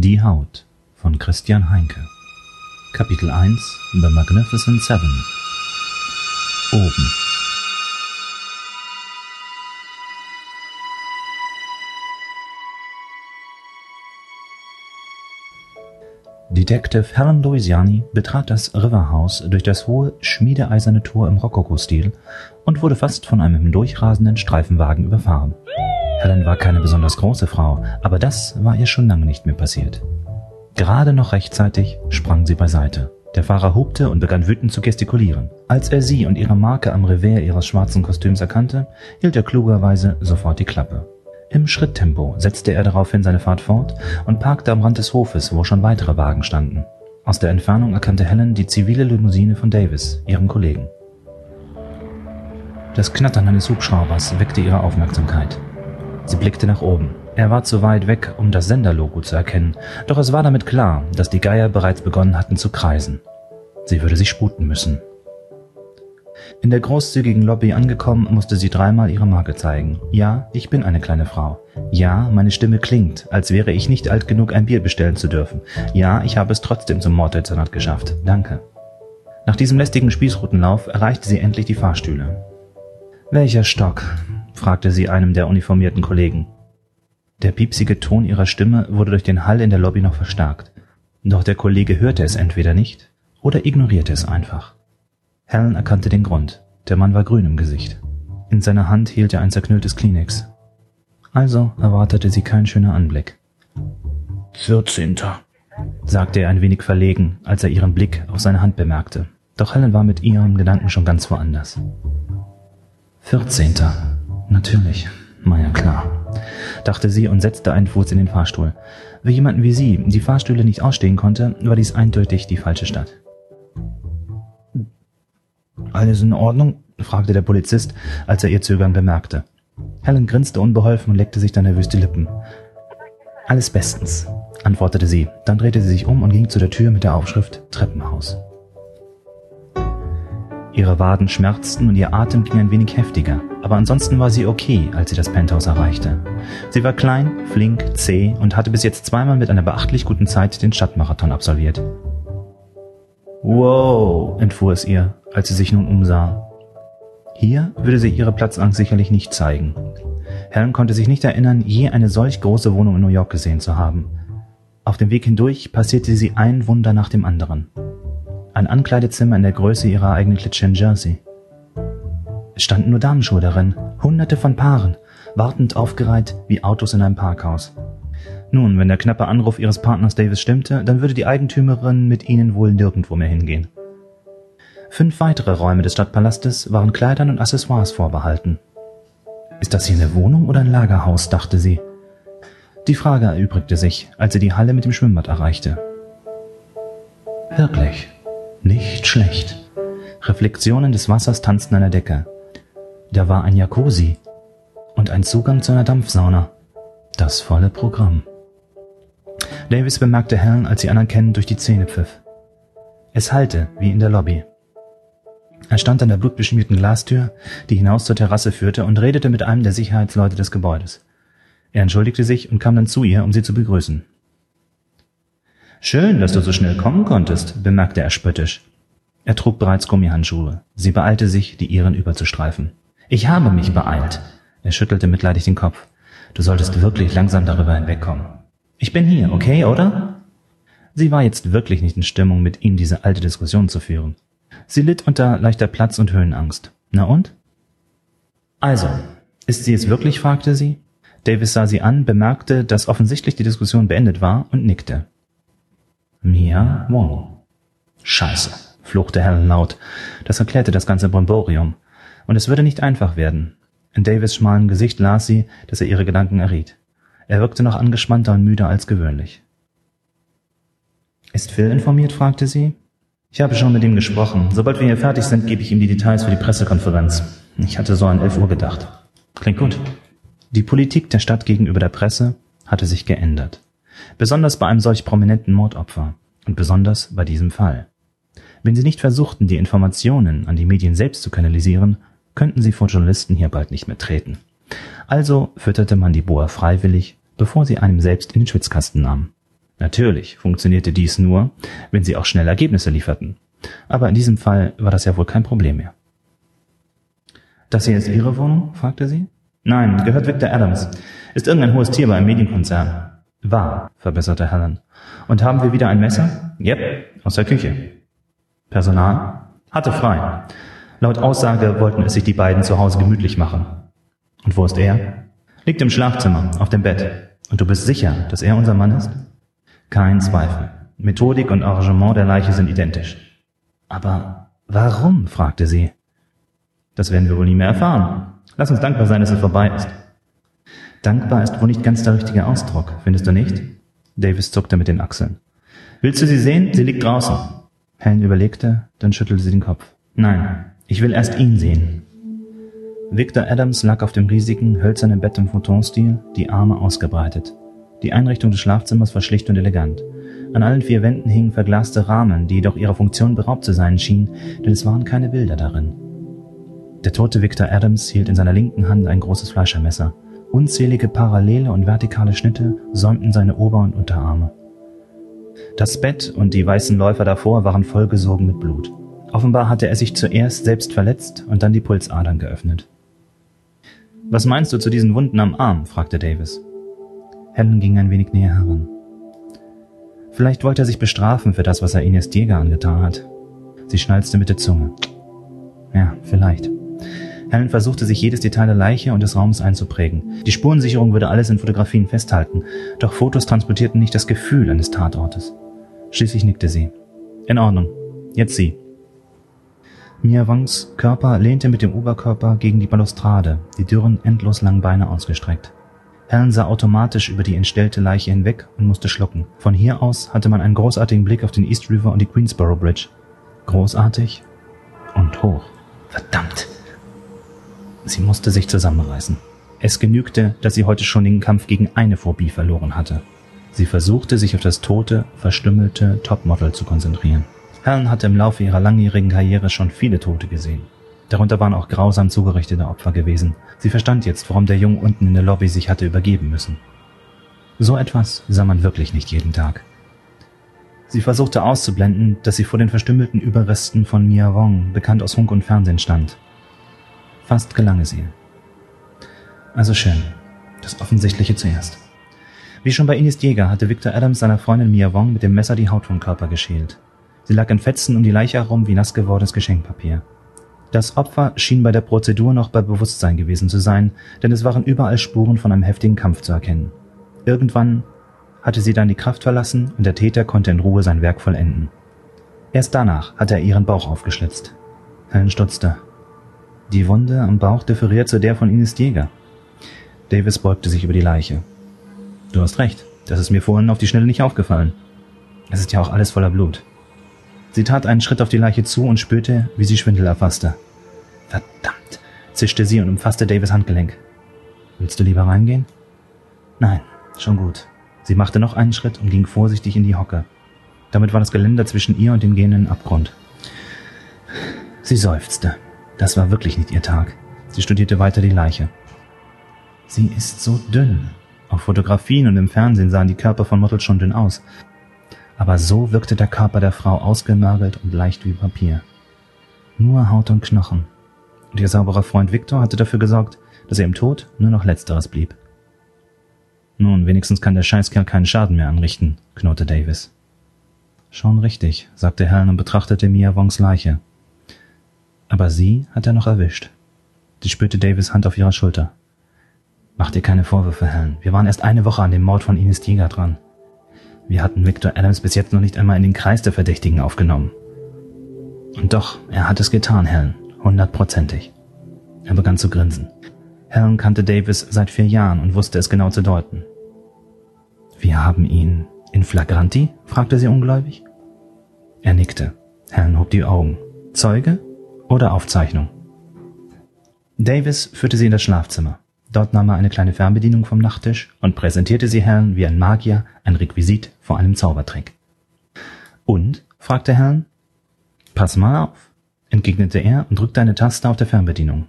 Die Haut von Christian Heinke. Kapitel 1 The Magnificent Seven. Oben. Detective Helen Louisiani betrat das Riverhouse durch das hohe, schmiedeeiserne Tor im Rokoko-Stil und wurde fast von einem hindurchrasenden Streifenwagen überfahren. Helen war keine besonders große Frau, aber das war ihr schon lange nicht mehr passiert. Gerade noch rechtzeitig sprang sie beiseite. Der Fahrer hupte und begann wütend zu gestikulieren. Als er sie und ihre Marke am Revers ihres schwarzen Kostüms erkannte, hielt er klugerweise sofort die Klappe. Im Schritttempo setzte er daraufhin seine Fahrt fort und parkte am Rand des Hofes, wo schon weitere Wagen standen. Aus der Entfernung erkannte Helen die zivile Limousine von Davis, ihrem Kollegen. Das Knattern eines Hubschraubers weckte ihre Aufmerksamkeit. Sie blickte nach oben. Er war zu weit weg, um das Senderlogo zu erkennen, doch es war damit klar, dass die Geier bereits begonnen hatten zu kreisen. Sie würde sich sputen müssen. In der großzügigen Lobby angekommen, musste sie dreimal ihre Marke zeigen. Ja, ich bin eine kleine Frau. Ja, meine Stimme klingt, als wäre ich nicht alt genug, ein Bier bestellen zu dürfen. Ja, ich habe es trotzdem zum Morddezernat geschafft. Danke. Nach diesem lästigen Spießrutenlauf erreichte sie endlich die Fahrstühle. Welcher Stock? Fragte sie einem der uniformierten Kollegen. Der piepsige Ton ihrer Stimme wurde durch den Hall in der Lobby noch verstärkt. Doch der Kollege hörte es entweder nicht oder ignorierte es einfach. Helen erkannte den Grund. Der Mann war grün im Gesicht. In seiner Hand hielt er ein zerknülltes Kleenex. Also erwartete sie kein schöner Anblick. Vierzehnter, sagte er ein wenig verlegen, als er ihren Blick auf seine Hand bemerkte. Doch Helen war mit ihren Gedanken schon ganz woanders. Vierzehnter. Natürlich, war ja klar, dachte sie und setzte einen Fuß in den Fahrstuhl. Für jemanden wie sie, die Fahrstühle nicht ausstehen konnte, war dies eindeutig die falsche Stadt. Alles in Ordnung? fragte der Polizist, als er ihr Zögern bemerkte. Helen grinste unbeholfen und leckte sich dann nervös die Lippen. Alles bestens, antwortete sie. Dann drehte sie sich um und ging zu der Tür mit der Aufschrift Treppenhaus. Ihre Waden schmerzten und ihr Atem ging ein wenig heftiger, aber ansonsten war sie okay, als sie das Penthouse erreichte. Sie war klein, flink, zäh und hatte bis jetzt zweimal mit einer beachtlich guten Zeit den Stadtmarathon absolviert. Wow, entfuhr es ihr, als sie sich nun umsah. Hier würde sie ihre Platzangst sicherlich nicht zeigen. Helen konnte sich nicht erinnern, je eine solch große Wohnung in New York gesehen zu haben. Auf dem Weg hindurch passierte sie ein Wunder nach dem anderen ein Ankleidezimmer in der Größe ihrer eigenen Klitsche in Jersey. Es standen nur Damenschuhe darin, hunderte von Paaren, wartend aufgereiht wie Autos in einem Parkhaus. Nun, wenn der knappe Anruf ihres Partners Davis stimmte, dann würde die Eigentümerin mit ihnen wohl nirgendwo mehr hingehen. Fünf weitere Räume des Stadtpalastes waren Kleidern und Accessoires vorbehalten. Ist das hier eine Wohnung oder ein Lagerhaus, dachte sie. Die Frage erübrigte sich, als sie die Halle mit dem Schwimmbad erreichte. Wirklich, nicht schlecht. Reflexionen des Wassers tanzten an der Decke. Da war ein Jacuzzi und ein Zugang zu einer Dampfsauna. Das volle Programm. Davis bemerkte Helen, als sie anerkennend durch die Zähne pfiff. Es hallte, wie in der Lobby. Er stand an der blutbeschmierten Glastür, die hinaus zur Terrasse führte, und redete mit einem der Sicherheitsleute des Gebäudes. Er entschuldigte sich und kam dann zu ihr, um sie zu begrüßen. Schön, dass du so schnell kommen konntest, bemerkte er spöttisch. Er trug bereits Gummihandschuhe. Sie beeilte sich, die ihren überzustreifen. Ich habe mich beeilt. Er schüttelte mitleidig den Kopf. Du solltest wirklich langsam darüber hinwegkommen. Ich bin hier, okay, oder? Sie war jetzt wirklich nicht in Stimmung, mit ihm diese alte Diskussion zu führen. Sie litt unter leichter Platz- und Höhenangst. Na und? Also, ist sie es wirklich? fragte sie. Davis sah sie an, bemerkte, dass offensichtlich die Diskussion beendet war und nickte. Mia Wong. Scheiße, fluchte Helen laut. Das erklärte das ganze Bromborium. Und es würde nicht einfach werden. In Davis schmalen Gesicht las sie, dass er ihre Gedanken erriet. Er wirkte noch angespannter und müder als gewöhnlich. Ist Phil informiert? fragte sie. Ich habe schon mit ihm gesprochen. Sobald wir hier fertig sind, gebe ich ihm die Details für die Pressekonferenz. Ich hatte so an elf Uhr gedacht. Klingt gut. Die Politik der Stadt gegenüber der Presse hatte sich geändert. Besonders bei einem solch prominenten Mordopfer und besonders bei diesem Fall. Wenn sie nicht versuchten, die Informationen an die Medien selbst zu kanalisieren, könnten sie vor Journalisten hier bald nicht mehr treten. Also fütterte man die Boa freiwillig, bevor sie einem selbst in den Schwitzkasten nahm. Natürlich funktionierte dies nur, wenn sie auch schnell Ergebnisse lieferten. Aber in diesem Fall war das ja wohl kein Problem mehr. Das hier ist Ihre Wohnung? fragte sie. Nein, gehört Victor Adams. Ist irgendein hohes Tier bei einem Medienkonzern. War, verbesserte Helen. Und haben wir wieder ein Messer? Yep, aus der Küche. Personal? Hatte frei. Laut Aussage wollten es sich die beiden zu Hause gemütlich machen. Und wo ist er? Liegt im Schlafzimmer, auf dem Bett. Und du bist sicher, dass er unser Mann ist? Kein Zweifel. Methodik und Arrangement der Leiche sind identisch. Aber warum? fragte sie. Das werden wir wohl nie mehr erfahren. Lass uns dankbar sein, dass es vorbei ist. Dankbar ist wohl nicht ganz der richtige Ausdruck, findest du nicht? Davis zuckte mit den Achseln. Willst du sie sehen? Sie liegt draußen. Helen überlegte, dann schüttelte sie den Kopf. Nein, ich will erst ihn sehen. Victor Adams lag auf dem riesigen, hölzernen Bett im Futon-Stil, die Arme ausgebreitet. Die Einrichtung des Schlafzimmers war schlicht und elegant. An allen vier Wänden hingen verglaste Rahmen, die jedoch ihrer Funktion beraubt zu sein schienen, denn es waren keine Bilder darin. Der tote Victor Adams hielt in seiner linken Hand ein großes Fleischermesser. Unzählige parallele und vertikale Schnitte säumten seine Ober- und Unterarme. Das Bett und die weißen Läufer davor waren vollgesogen mit Blut. Offenbar hatte er sich zuerst selbst verletzt und dann die Pulsadern geöffnet. Was meinst du zu diesen Wunden am Arm? fragte Davis. Helen ging ein wenig näher heran. Vielleicht wollte er sich bestrafen für das, was er Ines Diega angetan hat. Sie schnalzte mit der Zunge. Ja, vielleicht. Helen versuchte sich jedes Detail der Leiche und des Raums einzuprägen. Die Spurensicherung würde alles in Fotografien festhalten, doch Fotos transportierten nicht das Gefühl eines Tatortes. Schließlich nickte sie. In Ordnung. Jetzt sie. Mia Wangs Körper lehnte mit dem Oberkörper gegen die Balustrade, die dürren, endlos langen Beine ausgestreckt. Helen sah automatisch über die entstellte Leiche hinweg und musste schlucken. Von hier aus hatte man einen großartigen Blick auf den East River und die Queensboro Bridge. Großartig und hoch. Verdammt! Sie musste sich zusammenreißen. Es genügte, dass sie heute schon den Kampf gegen eine Phobie verloren hatte. Sie versuchte, sich auf das tote, verstümmelte Topmodel zu konzentrieren. Helen hatte im Laufe ihrer langjährigen Karriere schon viele Tote gesehen. Darunter waren auch grausam zugerichtete Opfer gewesen. Sie verstand jetzt, warum der Junge unten in der Lobby sich hatte übergeben müssen. So etwas sah man wirklich nicht jeden Tag. Sie versuchte auszublenden, dass sie vor den verstümmelten Überresten von Mia Wong, bekannt aus Funk und Fernsehen, stand. Fast gelang es ihr. Also schön. Das Offensichtliche zuerst. Wie schon bei Ines Jäger hatte Victor Adams seiner Freundin Mia Wong mit dem Messer die Haut vom Körper geschält. Sie lag in Fetzen um die Leiche herum wie nass gewordenes Geschenkpapier. Das Opfer schien bei der Prozedur noch bei Bewusstsein gewesen zu sein, denn es waren überall Spuren von einem heftigen Kampf zu erkennen. Irgendwann hatte sie dann die Kraft verlassen und der Täter konnte in Ruhe sein Werk vollenden. Erst danach hatte er ihren Bauch aufgeschlitzt. Helen stutzte. Die Wunde am Bauch differiert zu der von Ines Jäger. Davis beugte sich über die Leiche. Du hast recht, das ist mir vorhin auf die Schnelle nicht aufgefallen. Es ist ja auch alles voller Blut. Sie tat einen Schritt auf die Leiche zu und spürte, wie sie Schwindel erfasste. Verdammt, zischte sie und umfasste Davis Handgelenk. Willst du lieber reingehen? Nein, schon gut. Sie machte noch einen Schritt und ging vorsichtig in die Hocke. Damit war das Geländer zwischen ihr und dem gehenden Abgrund. Sie seufzte. Das war wirklich nicht ihr Tag. Sie studierte weiter die Leiche. Sie ist so dünn. Auf Fotografien und im Fernsehen sahen die Körper von Models schon dünn aus aber so wirkte der Körper der Frau ausgemergelt und leicht wie Papier. Nur Haut und Knochen. Und ihr sauberer Freund Victor hatte dafür gesorgt, dass er im Tod nur noch Letzteres blieb. Nun, wenigstens kann der Scheißkerl keinen Schaden mehr anrichten, knurrte Davis. Schon richtig, sagte Helen und betrachtete Mia Wongs Leiche. Aber sie hat er noch erwischt. Sie spürte Davis Hand auf ihrer Schulter. Mach dir keine Vorwürfe, Helen. Wir waren erst eine Woche an dem Mord von Ines Tiger dran. Wir hatten Victor Adams bis jetzt noch nicht einmal in den Kreis der Verdächtigen aufgenommen. Und doch, er hat es getan, Helen, hundertprozentig. Er begann zu grinsen. Helen kannte Davis seit vier Jahren und wusste es genau zu deuten. Wir haben ihn in flagranti? fragte sie ungläubig. Er nickte. Helen hob die Augen. Zeuge oder Aufzeichnung? Davis führte sie in das Schlafzimmer. Dort nahm er eine kleine Fernbedienung vom Nachttisch und präsentierte sie Helen wie ein Magier ein Requisit vor einem Zaubertrick. Und? fragte Helen. Pass mal auf, entgegnete er und drückte eine Taste auf der Fernbedienung.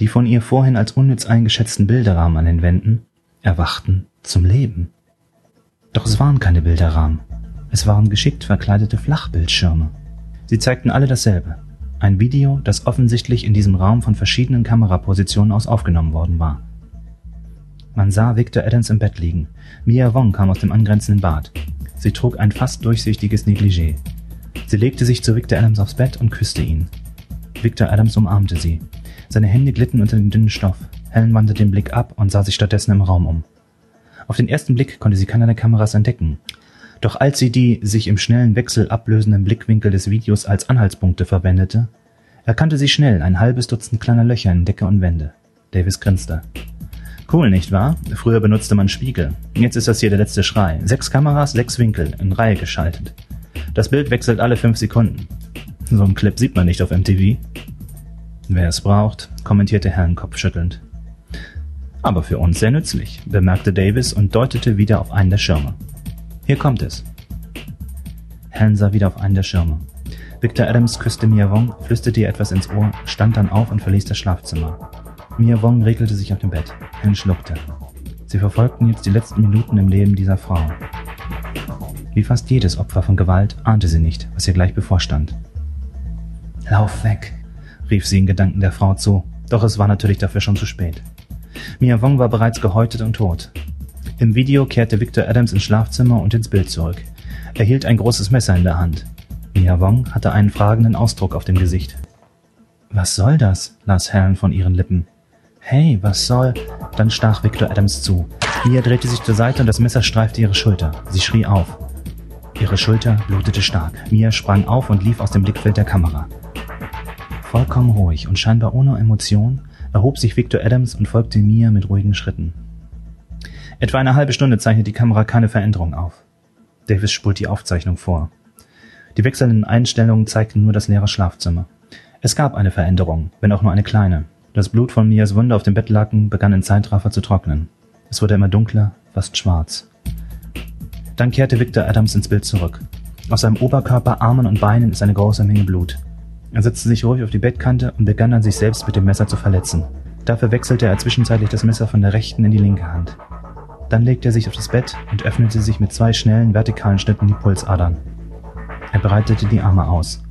Die von ihr vorhin als unnütz eingeschätzten Bilderrahmen an den Wänden erwachten zum Leben. Doch es waren keine Bilderrahmen. Es waren geschickt verkleidete Flachbildschirme. Sie zeigten alle dasselbe. Ein Video, das offensichtlich in diesem Raum von verschiedenen Kamerapositionen aus aufgenommen worden war. Man sah Victor Adams im Bett liegen. Mia Wong kam aus dem angrenzenden Bad. Sie trug ein fast durchsichtiges Negligé. Sie legte sich zu Victor Adams aufs Bett und küsste ihn. Victor Adams umarmte sie. Seine Hände glitten unter den dünnen Stoff. Helen wandte den Blick ab und sah sich stattdessen im Raum um. Auf den ersten Blick konnte sie keinerlei Kameras entdecken. Doch als sie die sich im schnellen Wechsel ablösenden Blickwinkel des Videos als Anhaltspunkte verwendete, erkannte sie schnell ein halbes Dutzend kleiner Löcher in Decke und Wände. Davis grinste. Cool, nicht wahr? Früher benutzte man Spiegel. Jetzt ist das hier der letzte Schrei. Sechs Kameras, sechs Winkel, in Reihe geschaltet. Das Bild wechselt alle fünf Sekunden. So einen Clip sieht man nicht auf MTV. Wer es braucht, kommentierte Herrn kopfschüttelnd. Aber für uns sehr nützlich, bemerkte Davis und deutete wieder auf einen der Schirme. Hier kommt es. Helen sah wieder auf einen der Schirme. Victor Adams küsste Mia Wong, flüsterte ihr etwas ins Ohr, stand dann auf und verließ das Schlafzimmer. Mia Wong regelte sich auf dem Bett. Helen schluckte. Sie verfolgten jetzt die letzten Minuten im Leben dieser Frau. Wie fast jedes Opfer von Gewalt ahnte sie nicht, was ihr gleich bevorstand. Lauf weg, rief sie in Gedanken der Frau zu, doch es war natürlich dafür schon zu spät. Mia Wong war bereits gehäutet und tot. Im Video kehrte Victor Adams ins Schlafzimmer und ins Bild zurück. Er hielt ein großes Messer in der Hand. Mia Wong hatte einen fragenden Ausdruck auf dem Gesicht. Was soll das? las Helen von ihren Lippen. Hey, was soll? Dann stach Victor Adams zu. Mia drehte sich zur Seite und das Messer streifte ihre Schulter. Sie schrie auf. Ihre Schulter blutete stark. Mia sprang auf und lief aus dem Blickfeld der Kamera. Vollkommen ruhig und scheinbar ohne Emotion erhob sich Victor Adams und folgte Mia mit ruhigen Schritten. Etwa eine halbe Stunde zeichnet die Kamera keine Veränderung auf. Davis spult die Aufzeichnung vor. Die wechselnden Einstellungen zeigten nur das leere Schlafzimmer. Es gab eine Veränderung, wenn auch nur eine kleine. Das Blut von Mias Wunde auf dem Bettlaken begann in Zeitraffer zu trocknen. Es wurde immer dunkler, fast schwarz. Dann kehrte Victor Adams ins Bild zurück. Aus seinem Oberkörper, Armen und Beinen ist eine große Menge Blut. Er setzte sich ruhig auf die Bettkante und begann dann sich selbst mit dem Messer zu verletzen. Dafür wechselte er zwischenzeitlich das Messer von der rechten in die linke Hand. Dann legte er sich auf das Bett und öffnete sich mit zwei schnellen vertikalen Schnitten die Pulsadern. Er breitete die Arme aus.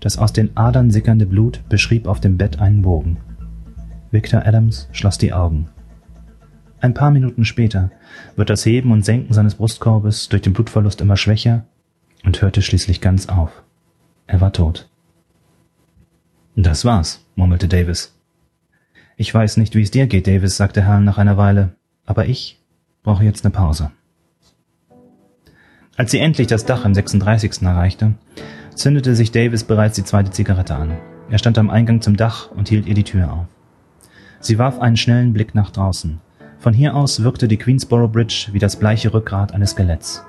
Das aus den Adern sickernde Blut beschrieb auf dem Bett einen Bogen. Victor Adams schloss die Augen. Ein paar Minuten später wird das Heben und Senken seines Brustkorbes durch den Blutverlust immer schwächer und hörte schließlich ganz auf. Er war tot. Das war's, murmelte Davis. Ich weiß nicht, wie es dir geht, Davis, sagte Hal nach einer Weile, aber ich brauche jetzt eine Pause. Als sie endlich das Dach im 36. erreichte, zündete sich Davis bereits die zweite Zigarette an. Er stand am Eingang zum Dach und hielt ihr die Tür auf. Sie warf einen schnellen Blick nach draußen. Von hier aus wirkte die Queensboro Bridge wie das bleiche Rückgrat eines Skeletts.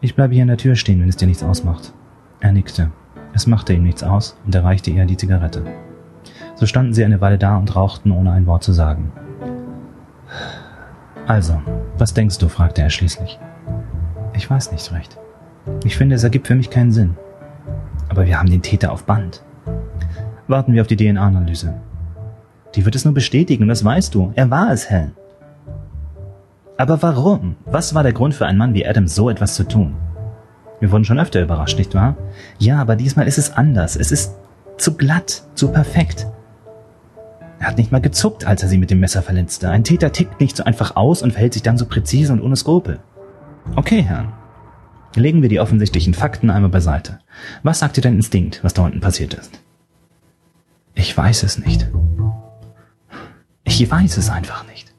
Ich bleibe hier in der Tür stehen, wenn es dir nichts ausmacht. Er nickte. Es machte ihm nichts aus und er reichte ihr die Zigarette. So standen sie eine Weile da und rauchten, ohne ein Wort zu sagen. Also, was denkst du? fragte er schließlich. Ich weiß nicht recht. Ich finde, es ergibt für mich keinen Sinn. Aber wir haben den Täter auf Band. Warten wir auf die DNA-Analyse. Die wird es nur bestätigen, das weißt du. Er war es, Helen. Aber warum? Was war der Grund für einen Mann wie Adam, so etwas zu tun? Wir wurden schon öfter überrascht, nicht wahr? Ja, aber diesmal ist es anders. Es ist zu glatt, zu perfekt. Er hat nicht mal gezuckt, als er sie mit dem Messer verletzte. Ein Täter tickt nicht so einfach aus und verhält sich dann so präzise und ohne Skrupel. Okay, Herrn. Legen wir die offensichtlichen Fakten einmal beiseite. Was sagt dir dein Instinkt, was da unten passiert ist? Ich weiß es nicht. Ich weiß es einfach nicht.